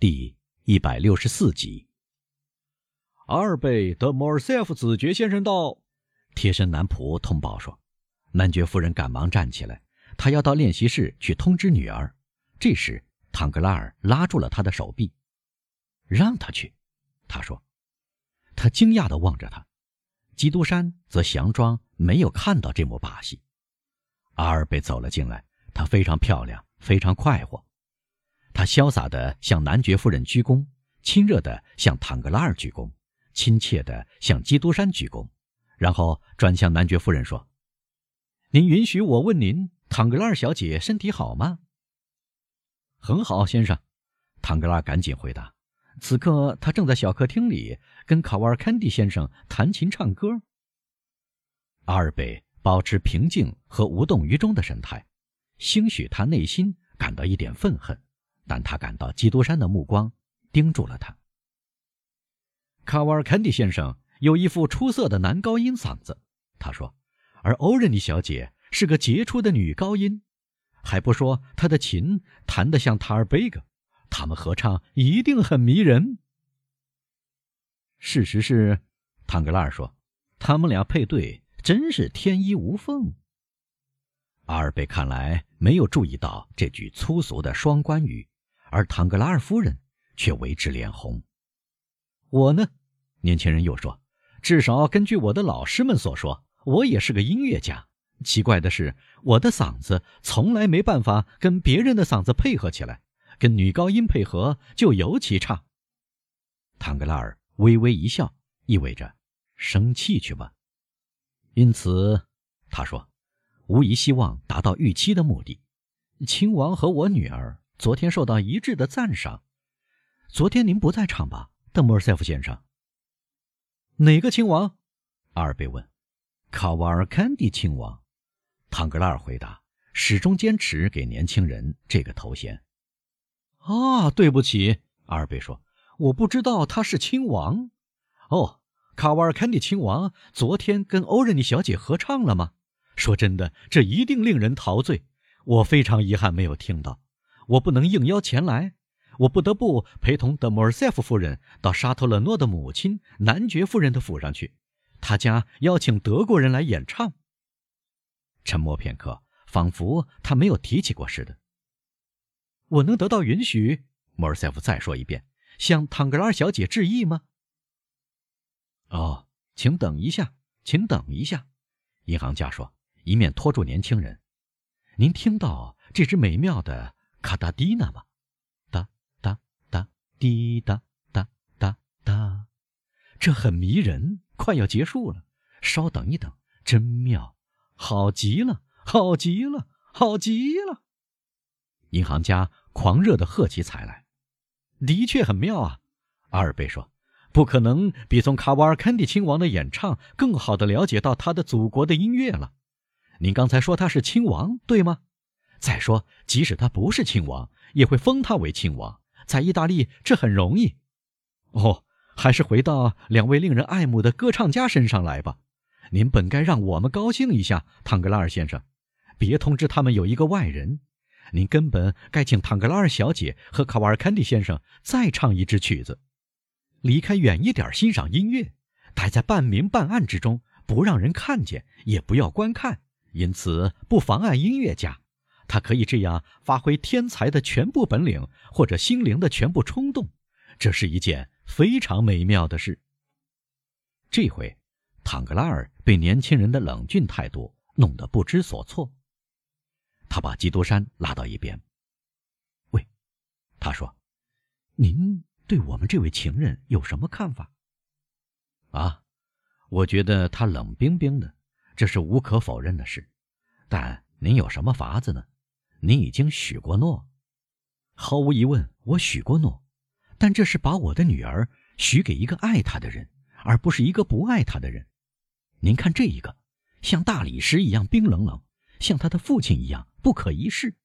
第一百六十四集。阿尔贝德莫尔塞夫子爵先生到。贴身男仆通报说：“男爵夫人赶忙站起来，她要到练习室去通知女儿。”这时，唐格拉尔拉住了他的手臂，让他去。他说：“他惊讶地望着他。”基督山则佯装没有看到这幕把戏。阿尔贝走了进来，她非常漂亮，非常快活。他潇洒地向男爵夫人鞠躬，亲热地向唐格拉尔鞠躬，亲切地向基督山鞠躬。然后转向男爵夫人说：“您允许我问您，唐格拉尔小姐身体好吗？”“很好，先生。”唐格拉尔赶紧回答。此刻他正在小客厅里跟卡瓦尔坎蒂先生弹琴唱歌。阿尔贝保持平静和无动于衷的神态，兴许他内心感到一点愤恨，但他感到基督山的目光盯住了他。卡瓦尔肯蒂先生。有一副出色的男高音嗓子，他说，而欧仁妮小姐是个杰出的女高音，还不说她的琴弹得像塔尔贝格，他们合唱一定很迷人。事实是，唐格拉尔说，他们俩配对真是天衣无缝。阿尔贝看来没有注意到这句粗俗的双关语，而唐格拉尔夫人却为之脸红。我呢，年轻人又说。至少根据我的老师们所说，我也是个音乐家。奇怪的是，我的嗓子从来没办法跟别人的嗓子配合起来，跟女高音配合就尤其差。唐格拉尔微微一笑，意味着生气去吧。因此，他说：“无疑希望达到预期的目的。亲王和我女儿昨天受到一致的赞赏。昨天您不在场吧，邓莫尔塞夫先生？”哪个亲王？阿尔贝问。卡瓦尔坎蒂亲王。唐格拉尔回答，始终坚持给年轻人这个头衔。啊，对不起，阿尔贝说，我不知道他是亲王。哦，卡瓦尔坎蒂亲王昨天跟欧仁妮小姐合唱了吗？说真的，这一定令人陶醉。我非常遗憾没有听到，我不能应邀前来。我不得不陪同德莫尔塞夫夫人到沙托勒诺的母亲男爵夫人的府上去，他家邀请德国人来演唱。沉默片刻，仿佛他没有提起过似的。我能得到允许？莫尔塞夫再说一遍，向唐格拉尔小姐致意吗？哦，请等一下，请等一下，银行家说，一面拖住年轻人。您听到这支美妙的卡达蒂娜吗？滴哒哒哒哒，这很迷人，快要结束了。稍等一等，真妙，好极了，好极了，好极了！银行家狂热地喝起彩来。的确很妙啊，阿尔贝说，不可能比从卡瓦尔坎蒂亲王的演唱更好地了解到他的祖国的音乐了。您刚才说他是亲王，对吗？再说，即使他不是亲王，也会封他为亲王。在意大利，这很容易。哦，还是回到两位令人爱慕的歌唱家身上来吧。您本该让我们高兴一下，唐格拉尔先生。别通知他们有一个外人。您根本该请唐格拉尔小姐和卡瓦尔坎蒂先生再唱一支曲子。离开远一点欣赏音乐，待在半明半暗之中，不让人看见，也不要观看，因此不妨碍音乐家。他可以这样发挥天才的全部本领，或者心灵的全部冲动，这是一件非常美妙的事。这回，唐格拉尔被年轻人的冷峻态度弄得不知所措。他把基督山拉到一边。喂，他说：“您对我们这位情人有什么看法？”啊，我觉得他冷冰冰的，这是无可否认的事。但您有什么法子呢？你已经许过诺，毫无疑问，我许过诺，但这是把我的女儿许给一个爱她的人，而不是一个不爱她的人。您看这一个，像大理石一样冰冷冷，像他的父亲一样不可一世。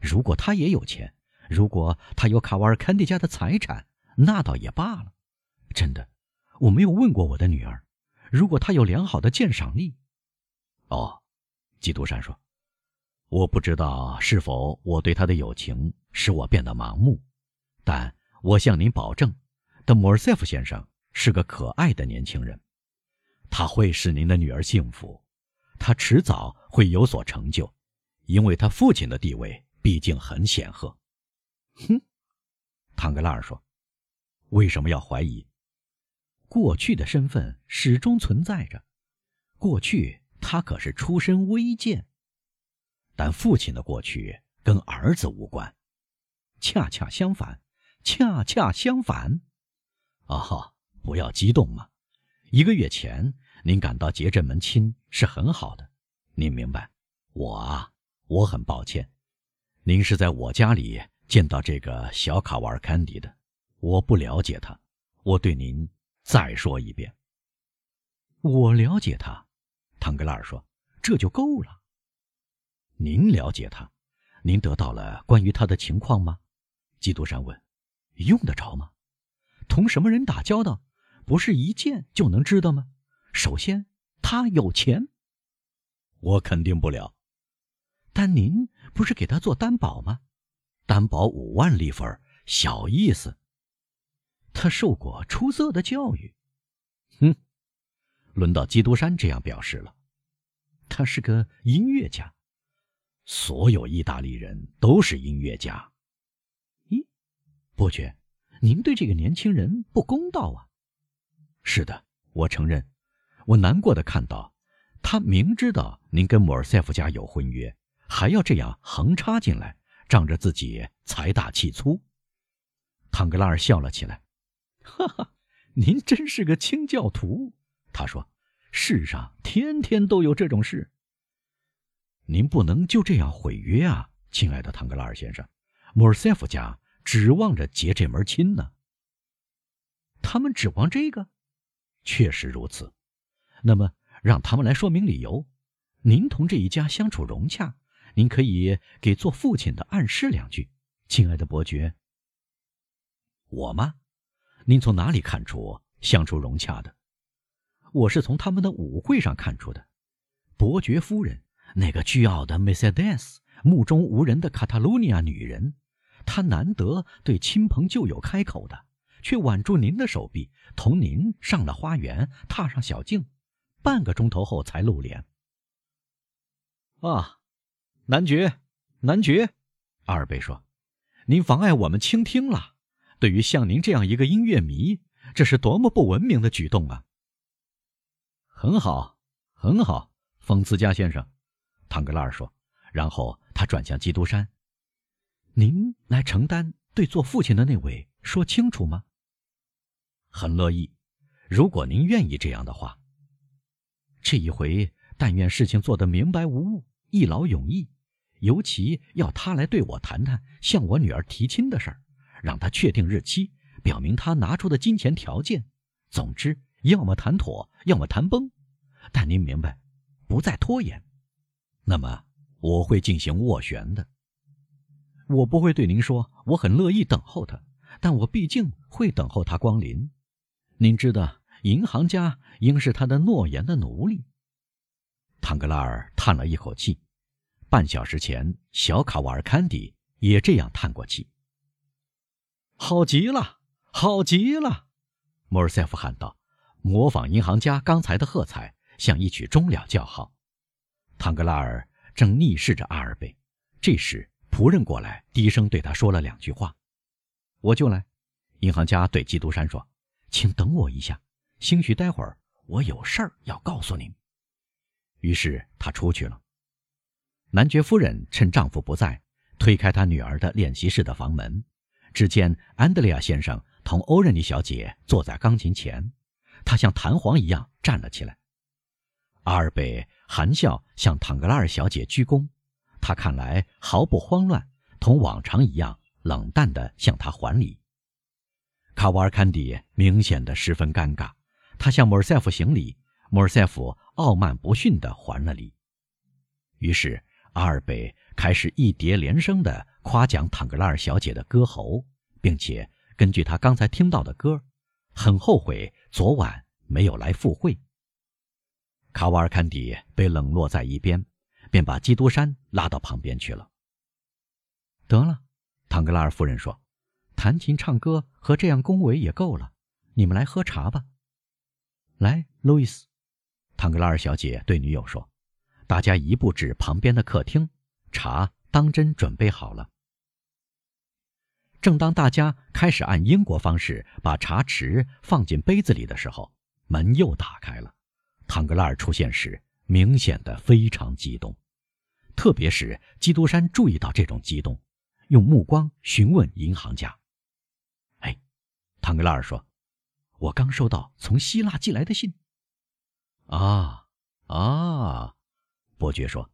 如果他也有钱，如果他有卡瓦尔坎蒂家的财产，那倒也罢了。真的，我没有问过我的女儿。如果他有良好的鉴赏力，哦，基督山说。我不知道是否我对他的友情使我变得盲目，但我向您保证，德莫尔塞夫先生是个可爱的年轻人，他会使您的女儿幸福，他迟早会有所成就，因为他父亲的地位毕竟很显赫。哼，唐格拉尔说：“为什么要怀疑？过去的身份始终存在着，过去他可是出身微贱，但父亲的过去跟儿子无关，恰恰相反。”恰恰相反，哦，不要激动嘛！一个月前您感到结这门亲是很好的，您明白？我啊，我很抱歉，您是在我家里见到这个小卡瓦尔坎迪的，我不了解他。我对您再说一遍，我了解他。唐格拉尔说：“这就够了。”您了解他？您得到了关于他的情况吗？基督山问。用得着吗？同什么人打交道，不是一见就能知道吗？首先，他有钱，我肯定不了。但您不是给他做担保吗？担保五万利弗，小意思。他受过出色的教育。哼，轮到基督山这样表示了。他是个音乐家。所有意大利人都是音乐家。咦伯爵，您对这个年轻人不公道啊！是的，我承认，我难过的看到，他明知道您跟莫尔塞夫家有婚约，还要这样横插进来，仗着自己财大气粗。唐格拉尔笑了起来，哈哈，您真是个清教徒。他说：“世上天天都有这种事。您不能就这样毁约啊，亲爱的唐格拉尔先生，莫尔塞夫家。”指望着结这门亲呢？他们指望这个，确实如此。那么，让他们来说明理由。您同这一家相处融洽，您可以给做父亲的暗示两句，亲爱的伯爵。我吗？您从哪里看出相处融洽的？我是从他们的舞会上看出的。伯爵夫人，那个倨傲的梅赛德斯，目中无人的卡塔卢尼亚女人。她难得对亲朋旧友开口的，却挽住您的手臂，同您上了花园，踏上小径，半个钟头后才露脸。啊，男爵，男爵，阿尔贝说：“您妨碍我们倾听了。对于像您这样一个音乐迷，这是多么不文明的举动啊！”很好，很好，冯兹加先生，唐格拉尔说。然后他转向基督山。您来承担对做父亲的那位说清楚吗？很乐意，如果您愿意这样的话。这一回，但愿事情做得明白无误，一劳永逸。尤其要他来对我谈谈向我女儿提亲的事儿，让他确定日期，表明他拿出的金钱条件。总之，要么谈妥，要么谈崩。但您明白，不再拖延。那么，我会进行斡旋的。我不会对您说，我很乐意等候他，但我毕竟会等候他光临。您知道，银行家应是他的诺言的奴隶。唐格拉尔叹了一口气。半小时前，小卡瓦尔坎迪也这样叹过气。好极了，好极了！莫尔塞夫喊道，模仿银行家刚才的喝彩，像一曲终了叫好。唐格拉尔正逆视着阿尔贝，这时。仆人过来，低声对他说了两句话：“我就来。”银行家对基督山说：“请等我一下，兴许待会儿我有事儿要告诉您。”于是他出去了。男爵夫人趁丈夫不在，推开她女儿的练习室的房门，只见安德烈亚先生同欧仁妮小姐坐在钢琴前，他像弹簧一样站了起来。阿尔贝含笑向唐格拉尔小姐鞠躬。他看来毫不慌乱，同往常一样冷淡地向他还礼。卡瓦尔坎迪明显的十分尴尬，他向莫尔塞夫行礼，莫尔塞夫傲慢不逊地还了礼。于是阿尔贝开始一叠连声地夸奖坦格拉尔小姐的歌喉，并且根据他刚才听到的歌，很后悔昨晚没有来赴会。卡瓦尔坎迪被冷落在一边。便把基督山拉到旁边去了。得了，唐格拉尔夫人说：“弹琴唱歌和这样恭维也够了，你们来喝茶吧。来，路易斯，唐格拉尔小姐对女友说：“大家移步至旁边的客厅，茶当真准备好了。”正当大家开始按英国方式把茶匙放进杯子里的时候，门又打开了。唐格拉尔出现时，明显的非常激动，特别是基督山注意到这种激动，用目光询问银行家：“哎，唐格拉尔说，我刚收到从希腊寄来的信。”“啊啊！”伯爵说，“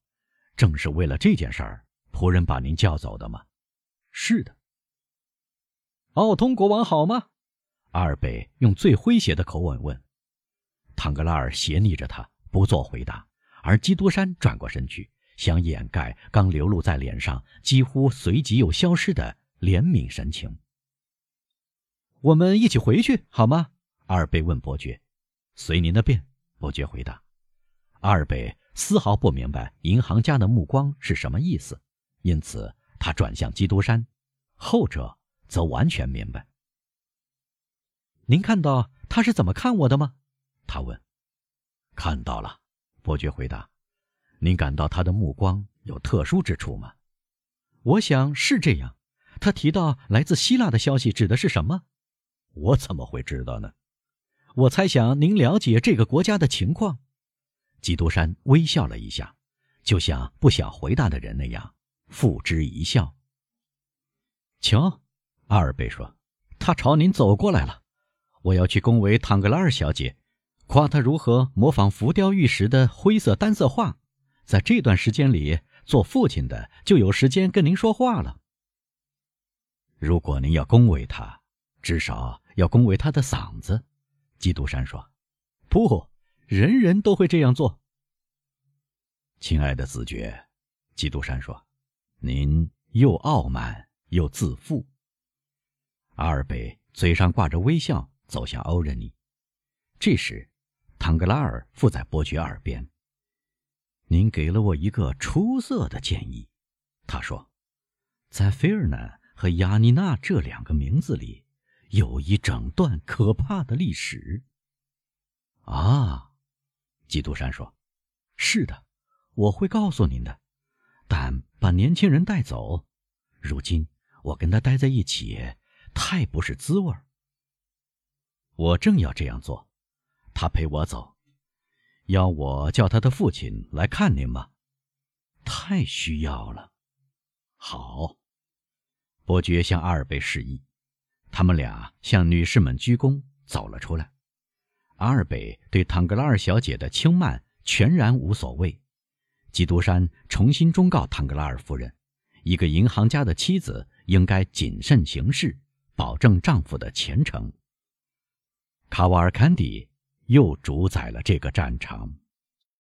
正是为了这件事儿，仆人把您叫走的吗？”“是的。”奥通国王好吗？阿尔贝用最诙谐的口吻问。唐格拉尔斜睨着他，不做回答。而基督山转过身去，想掩盖刚流露在脸上几乎随即又消失的怜悯神情。我们一起回去好吗？阿尔贝问伯爵。随您的便，伯爵回答。阿尔贝丝毫不明白银行家的目光是什么意思，因此他转向基督山，后者。则完全明白。您看到他是怎么看我的吗？他问。看到了，伯爵回答。您感到他的目光有特殊之处吗？我想是这样。他提到来自希腊的消息指的是什么？我怎么会知道呢？我猜想您了解这个国家的情况。基督山微笑了一下，就像不想回答的人那样，付之一笑。瞧。阿尔贝说：“他朝您走过来了，我要去恭维唐格拉尔小姐，夸他如何模仿浮雕玉石的灰色单色画。在这段时间里，做父亲的就有时间跟您说话了。如果您要恭维他，至少要恭维他的嗓子。”基督山说：“不，人人都会这样做。”亲爱的子爵，基督山说：“您又傲慢又自负。”阿尔贝嘴上挂着微笑，走向欧仁妮。这时，唐格拉尔附在伯爵耳边：“您给了我一个出色的建议。”他说：“在菲尔南和亚妮娜这两个名字里，有一整段可怕的历史。”啊，基督山说：“是的，我会告诉您的。但把年轻人带走，如今我跟他待在一起。”太不是滋味儿。我正要这样做，他陪我走，要我叫他的父亲来看您吗？太需要了。好，伯爵向阿尔贝示意，他们俩向女士们鞠躬，走了出来。阿尔贝对唐格拉尔小姐的轻慢全然无所谓。基督山重新忠告唐格拉尔夫人，一个银行家的妻子应该谨慎行事。保证丈夫的前程。卡瓦尔坎迪又主宰了这个战场。